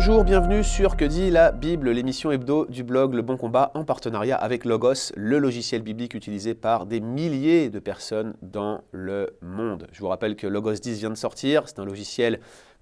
bonjour, bienvenue sur Que dit la Bible, l'émission hebdo du blog Le Bon Combat en partenariat avec Logos, le logiciel biblique utilisé par des milliers de personnes dans le monde. Je vous rappelle que Logos 10 vient de sortir, c'est un logiciel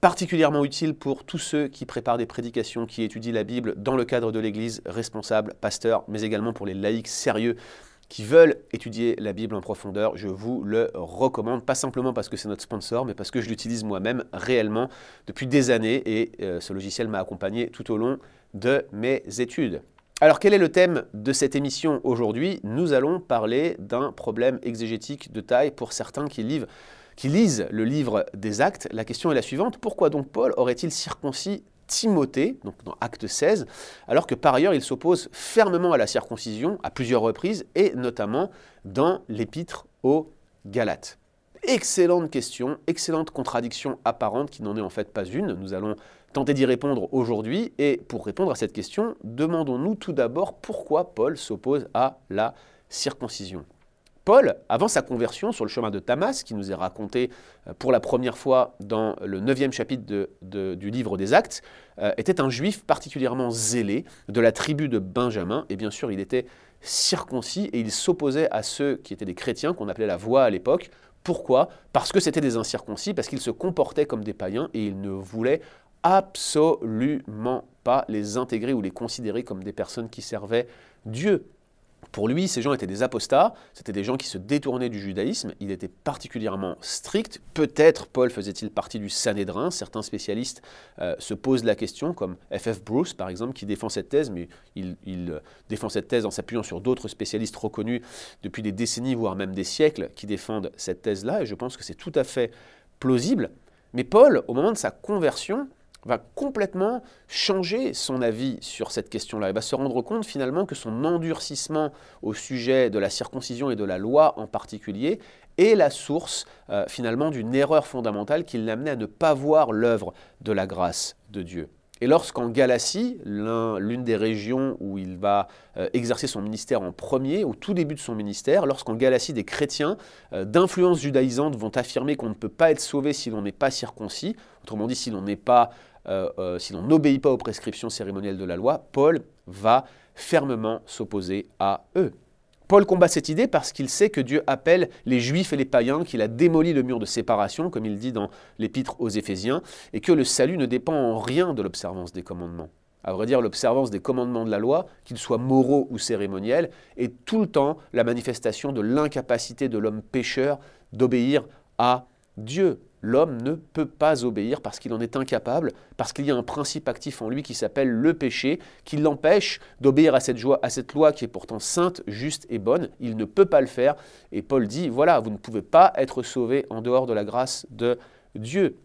particulièrement utile pour tous ceux qui préparent des prédications, qui étudient la Bible dans le cadre de l'Église, responsables, pasteurs, mais également pour les laïcs sérieux qui veulent étudier la Bible en profondeur, je vous le recommande, pas simplement parce que c'est notre sponsor, mais parce que je l'utilise moi-même réellement depuis des années et euh, ce logiciel m'a accompagné tout au long de mes études. Alors quel est le thème de cette émission aujourd'hui? Nous allons parler d'un problème exégétique de taille pour certains qui, qui lisent le livre des actes. La question est la suivante, pourquoi donc Paul aurait-il circoncis Timothée, donc dans Acte 16, alors que par ailleurs il s'oppose fermement à la circoncision à plusieurs reprises, et notamment dans l'épître aux Galates. Excellente question, excellente contradiction apparente qui n'en est en fait pas une. Nous allons tenter d'y répondre aujourd'hui. Et pour répondre à cette question, demandons-nous tout d'abord pourquoi Paul s'oppose à la circoncision. Paul, avant sa conversion sur le chemin de Tamas, qui nous est raconté euh, pour la première fois dans le neuvième chapitre du livre des Actes, euh, était un juif particulièrement zélé de la tribu de Benjamin, et bien sûr il était circoncis et il s'opposait à ceux qui étaient des chrétiens, qu'on appelait la voie à l'époque. Pourquoi? Parce que c'était des incirconcis, parce qu'ils se comportaient comme des païens et ils ne voulaient absolument pas les intégrer ou les considérer comme des personnes qui servaient Dieu. Pour lui, ces gens étaient des apostats, c'était des gens qui se détournaient du judaïsme, il était particulièrement strict. Peut-être Paul faisait-il partie du Sanhédrin, certains spécialistes euh, se posent la question, comme F.F. Bruce par exemple, qui défend cette thèse, mais il, il euh, défend cette thèse en s'appuyant sur d'autres spécialistes reconnus depuis des décennies, voire même des siècles, qui défendent cette thèse-là, et je pense que c'est tout à fait plausible. Mais Paul, au moment de sa conversion, va complètement changer son avis sur cette question-là. Il va se rendre compte finalement que son endurcissement au sujet de la circoncision et de la loi en particulier est la source euh, finalement d'une erreur fondamentale qui l'amenait à ne pas voir l'œuvre de la grâce de Dieu. Et lorsqu'en Galatie, l'une des régions où il va euh, exercer son ministère en premier, au tout début de son ministère, lorsqu'en Galatie des chrétiens euh, d'influence judaïsante vont affirmer qu'on ne peut pas être sauvé si l'on n'est pas circoncis, autrement dit si l'on n'est pas euh, euh, si l'on n'obéit pas aux prescriptions cérémonielles de la loi, Paul va fermement s'opposer à eux. Paul combat cette idée parce qu'il sait que Dieu appelle les juifs et les païens, qu'il a démoli le mur de séparation, comme il dit dans l'épître aux Éphésiens, et que le salut ne dépend en rien de l'observance des commandements. À vrai dire, l'observance des commandements de la loi, qu'ils soient moraux ou cérémoniels, est tout le temps la manifestation de l'incapacité de l'homme pécheur d'obéir à Dieu l'homme ne peut pas obéir parce qu'il en est incapable, parce qu'il y a un principe actif en lui qui s'appelle le péché, qui l'empêche d'obéir à cette, à cette loi qui est pourtant sainte, juste et bonne. Il ne peut pas le faire. Et Paul dit, voilà, vous ne pouvez pas être sauvé en dehors de la grâce de Dieu.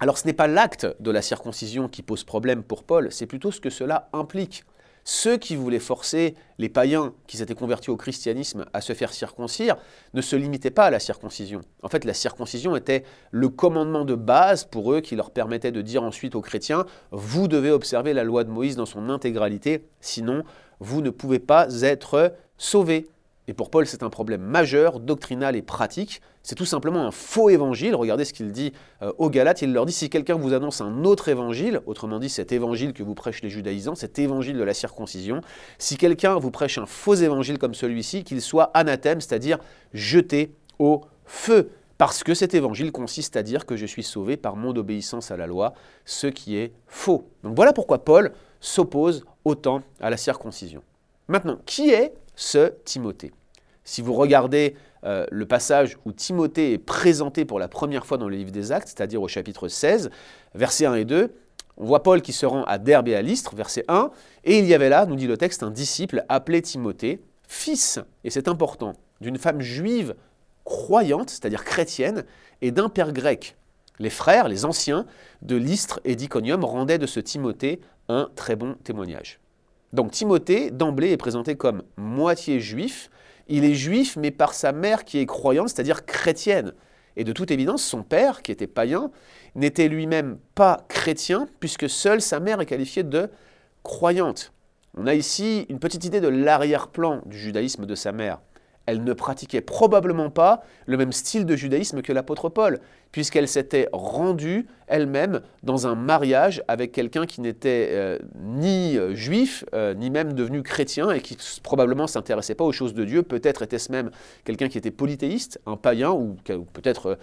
Alors ce n'est pas l'acte de la circoncision qui pose problème pour Paul, c'est plutôt ce que cela implique. Ceux qui voulaient forcer les païens qui s'étaient convertis au christianisme à se faire circoncire ne se limitaient pas à la circoncision. En fait, la circoncision était le commandement de base pour eux qui leur permettait de dire ensuite aux chrétiens, vous devez observer la loi de Moïse dans son intégralité, sinon vous ne pouvez pas être sauvés. Et pour Paul, c'est un problème majeur, doctrinal et pratique. C'est tout simplement un faux évangile. Regardez ce qu'il dit euh, aux Galates. Il leur dit, si quelqu'un vous annonce un autre évangile, autrement dit cet évangile que vous prêchez les judaïsants, cet évangile de la circoncision, si quelqu'un vous prêche un faux évangile comme celui-ci, qu'il soit anathème, c'est-à-dire jeté au feu. Parce que cet évangile consiste à dire que je suis sauvé par mon obéissance à la loi, ce qui est faux. Donc voilà pourquoi Paul s'oppose autant à la circoncision. Maintenant, qui est ce Timothée? Si vous regardez euh, le passage où Timothée est présenté pour la première fois dans le livre des Actes, c'est-à-dire au chapitre 16, versets 1 et 2, on voit Paul qui se rend à Derbe et à Lystre, verset 1, et il y avait là, nous dit le texte, un disciple appelé Timothée, fils, et c'est important, d'une femme juive croyante, c'est-à-dire chrétienne, et d'un père grec. Les frères, les anciens de Lystre et d'Iconium rendaient de ce Timothée un très bon témoignage. Donc Timothée, d'emblée, est présenté comme moitié juif, il est juif, mais par sa mère qui est croyante, c'est-à-dire chrétienne. Et de toute évidence, son père, qui était païen, n'était lui-même pas chrétien, puisque seule sa mère est qualifiée de croyante. On a ici une petite idée de l'arrière-plan du judaïsme de sa mère. Elle ne pratiquait probablement pas le même style de judaïsme que l'apôtre Paul, puisqu'elle s'était rendue elle-même dans un mariage avec quelqu'un qui n'était euh, ni euh, juif, euh, ni même devenu chrétien, et qui probablement ne s'intéressait pas aux choses de Dieu. Peut-être était-ce même quelqu'un qui était polythéiste, un païen, ou, peut-être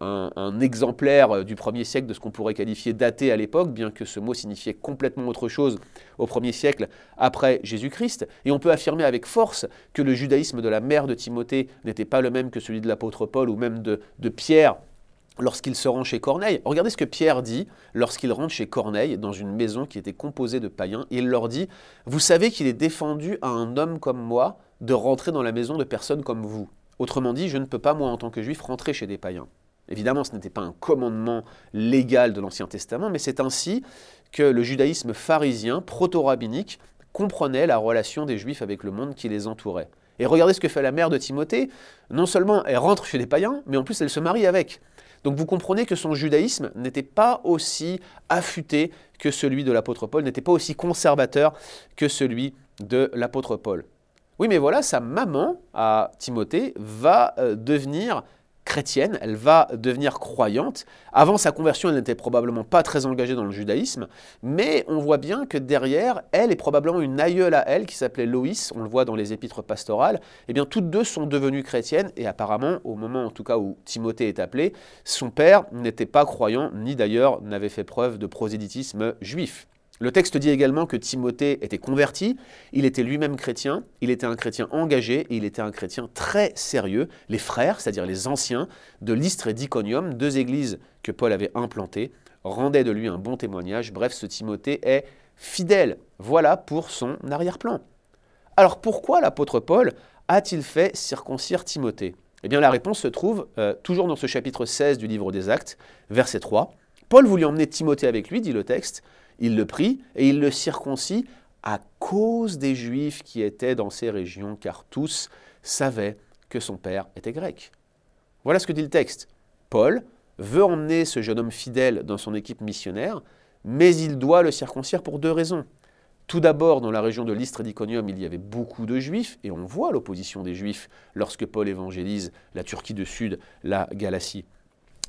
un, exemplaire du premier siècle de ce qu'on pourrait qualifier d'athée à l'époque, bien que ce mot signifiait complètement autre chose au premier siècle après Jésus-Christ. Et on peut affirmer avec force que le judaïsme de la de Timothée n'était pas le même que celui de l'apôtre Paul ou même de, de Pierre lorsqu'il se rend chez Corneille. Regardez ce que Pierre dit lorsqu'il rentre chez Corneille dans une maison qui était composée de païens. Il leur dit, vous savez qu'il est défendu à un homme comme moi de rentrer dans la maison de personnes comme vous. Autrement dit, je ne peux pas, moi, en tant que juif, rentrer chez des païens. Évidemment, ce n'était pas un commandement légal de l'Ancien Testament, mais c'est ainsi que le judaïsme pharisien, proto-rabbinique, comprenait la relation des juifs avec le monde qui les entourait. Et regardez ce que fait la mère de Timothée. Non seulement elle rentre chez des païens, mais en plus elle se marie avec. Donc vous comprenez que son judaïsme n'était pas aussi affûté que celui de l'apôtre Paul, n'était pas aussi conservateur que celui de l'apôtre Paul. Oui, mais voilà, sa maman, à Timothée, va euh, devenir chrétienne, elle va devenir croyante. Avant sa conversion, elle n'était probablement pas très engagée dans le judaïsme, mais on voit bien que derrière, elle est probablement une aïeule à elle qui s'appelait Loïs, on le voit dans les épîtres pastorales. eh bien, toutes deux sont devenues chrétiennes et apparemment, au moment en tout cas où Timothée est appelé, son père n'était pas croyant, ni d'ailleurs n'avait fait preuve de prosélytisme juif. Le texte dit également que Timothée était converti, il était lui-même chrétien, il était un chrétien engagé et il était un chrétien très sérieux. Les frères, c'est-à-dire les anciens de l'Istre et d'Iconium, deux églises que Paul avait implantées, rendaient de lui un bon témoignage. Bref, ce Timothée est fidèle. Voilà pour son arrière-plan. Alors pourquoi l'apôtre Paul a-t-il fait circoncire Timothée? Eh bien la réponse se trouve euh, toujours dans ce chapitre 16 du livre des Actes, verset 3. Paul voulut emmener Timothée avec lui, dit le texte, il le prit et il le circoncit à cause des Juifs qui étaient dans ces régions, car tous savaient que son père était grec. Voilà ce que dit le texte. Paul veut emmener ce jeune homme fidèle dans son équipe missionnaire, mais il doit le circoncire pour deux raisons. Tout d'abord, dans la région de l'Istre et d'Iconium, il y avait beaucoup de juifs, et on voit l'opposition des juifs lorsque Paul évangélise la Turquie du Sud, la Galatie.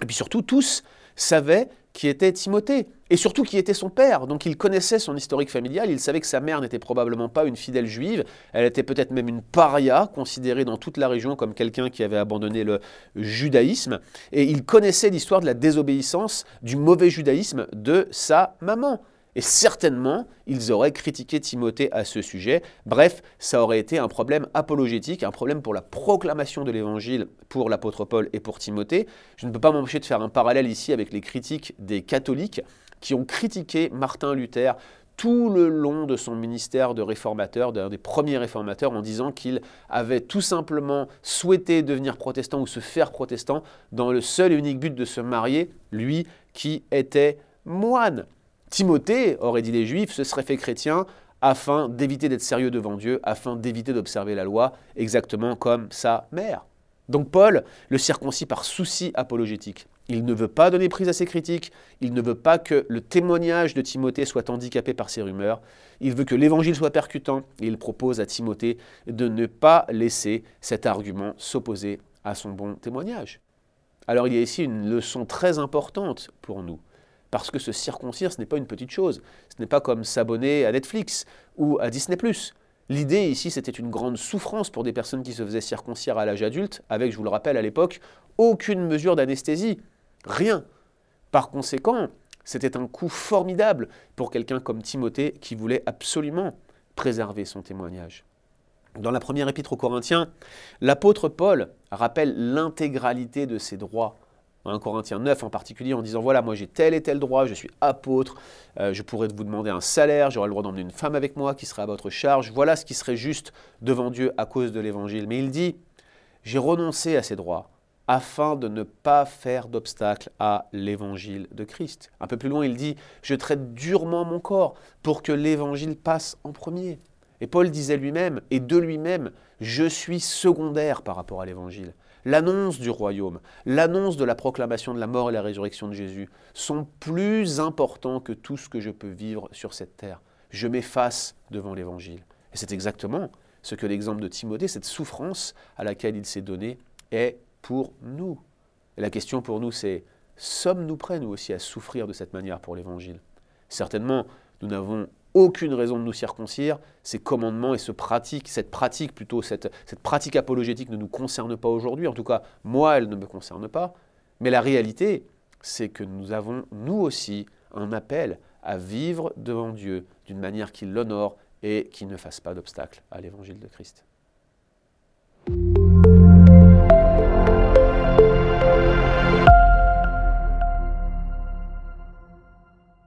Et puis surtout, tous savaient qui était Timothée, et surtout qui était son père. Donc il connaissait son historique familial, il savait que sa mère n'était probablement pas une fidèle juive, elle était peut-être même une paria, considérée dans toute la région comme quelqu'un qui avait abandonné le judaïsme, et il connaissait l'histoire de la désobéissance, du mauvais judaïsme de sa maman. Et certainement, ils auraient critiqué Timothée à ce sujet. Bref, ça aurait été un problème apologétique, un problème pour la proclamation de l'évangile pour l'apôtre Paul et pour Timothée. Je ne peux pas m'empêcher de faire un parallèle ici avec les critiques des catholiques qui ont critiqué Martin Luther tout le long de son ministère de réformateur, d'un des premiers réformateurs, en disant qu'il avait tout simplement souhaité devenir protestant ou se faire protestant dans le seul et unique but de se marier, lui qui était moine. Timothée, aurait dit les Juifs, se serait fait chrétien afin d'éviter d'être sérieux devant Dieu, afin d'éviter d'observer la loi, exactement comme sa mère. Donc Paul le circoncis par souci apologétique. Il ne veut pas donner prise à ses critiques, il ne veut pas que le témoignage de Timothée soit handicapé par ses rumeurs, il veut que l'évangile soit percutant, et il propose à Timothée de ne pas laisser cet argument s'opposer à son bon témoignage. Alors il y a ici une leçon très importante pour nous. Parce que se circoncire, ce n'est pas une petite chose. Ce n'est pas comme s'abonner à Netflix ou à Disney ⁇ L'idée ici, c'était une grande souffrance pour des personnes qui se faisaient circoncire à l'âge adulte, avec, je vous le rappelle à l'époque, aucune mesure d'anesthésie. Rien. Par conséquent, c'était un coup formidable pour quelqu'un comme Timothée qui voulait absolument préserver son témoignage. Dans la première épître aux Corinthiens, l'apôtre Paul rappelle l'intégralité de ses droits 1 Corinthiens 9 en particulier, en disant voilà, moi j'ai tel et tel droit, je suis apôtre, euh, je pourrais vous demander un salaire, j'aurais le droit d'emmener une femme avec moi qui serait à votre charge, voilà ce qui serait juste devant Dieu à cause de l'évangile. Mais il dit j'ai renoncé à ces droits afin de ne pas faire d'obstacle à l'évangile de Christ. Un peu plus loin, il dit je traite durement mon corps pour que l'évangile passe en premier. Et Paul disait lui-même, et de lui-même, je suis secondaire par rapport à l'évangile l'annonce du royaume, l'annonce de la proclamation de la mort et la résurrection de Jésus sont plus importants que tout ce que je peux vivre sur cette terre. Je m'efface devant l'Évangile. Et c'est exactement ce que l'exemple de Timothée, cette souffrance à laquelle il s'est donné, est pour nous. Et la question pour nous, c'est sommes-nous prêts, nous aussi, à souffrir de cette manière pour l'Évangile? Certainement, nous n'avons aucune raison de nous circoncire. Ces commandements et ce pratique, cette pratique plutôt, cette, cette pratique apologétique ne nous concerne pas aujourd'hui. En tout cas, moi, elle ne me concerne pas. Mais la réalité, c'est que nous avons, nous aussi, un appel à vivre devant Dieu d'une manière qui l'honore et qui ne fasse pas d'obstacle à l'évangile de Christ.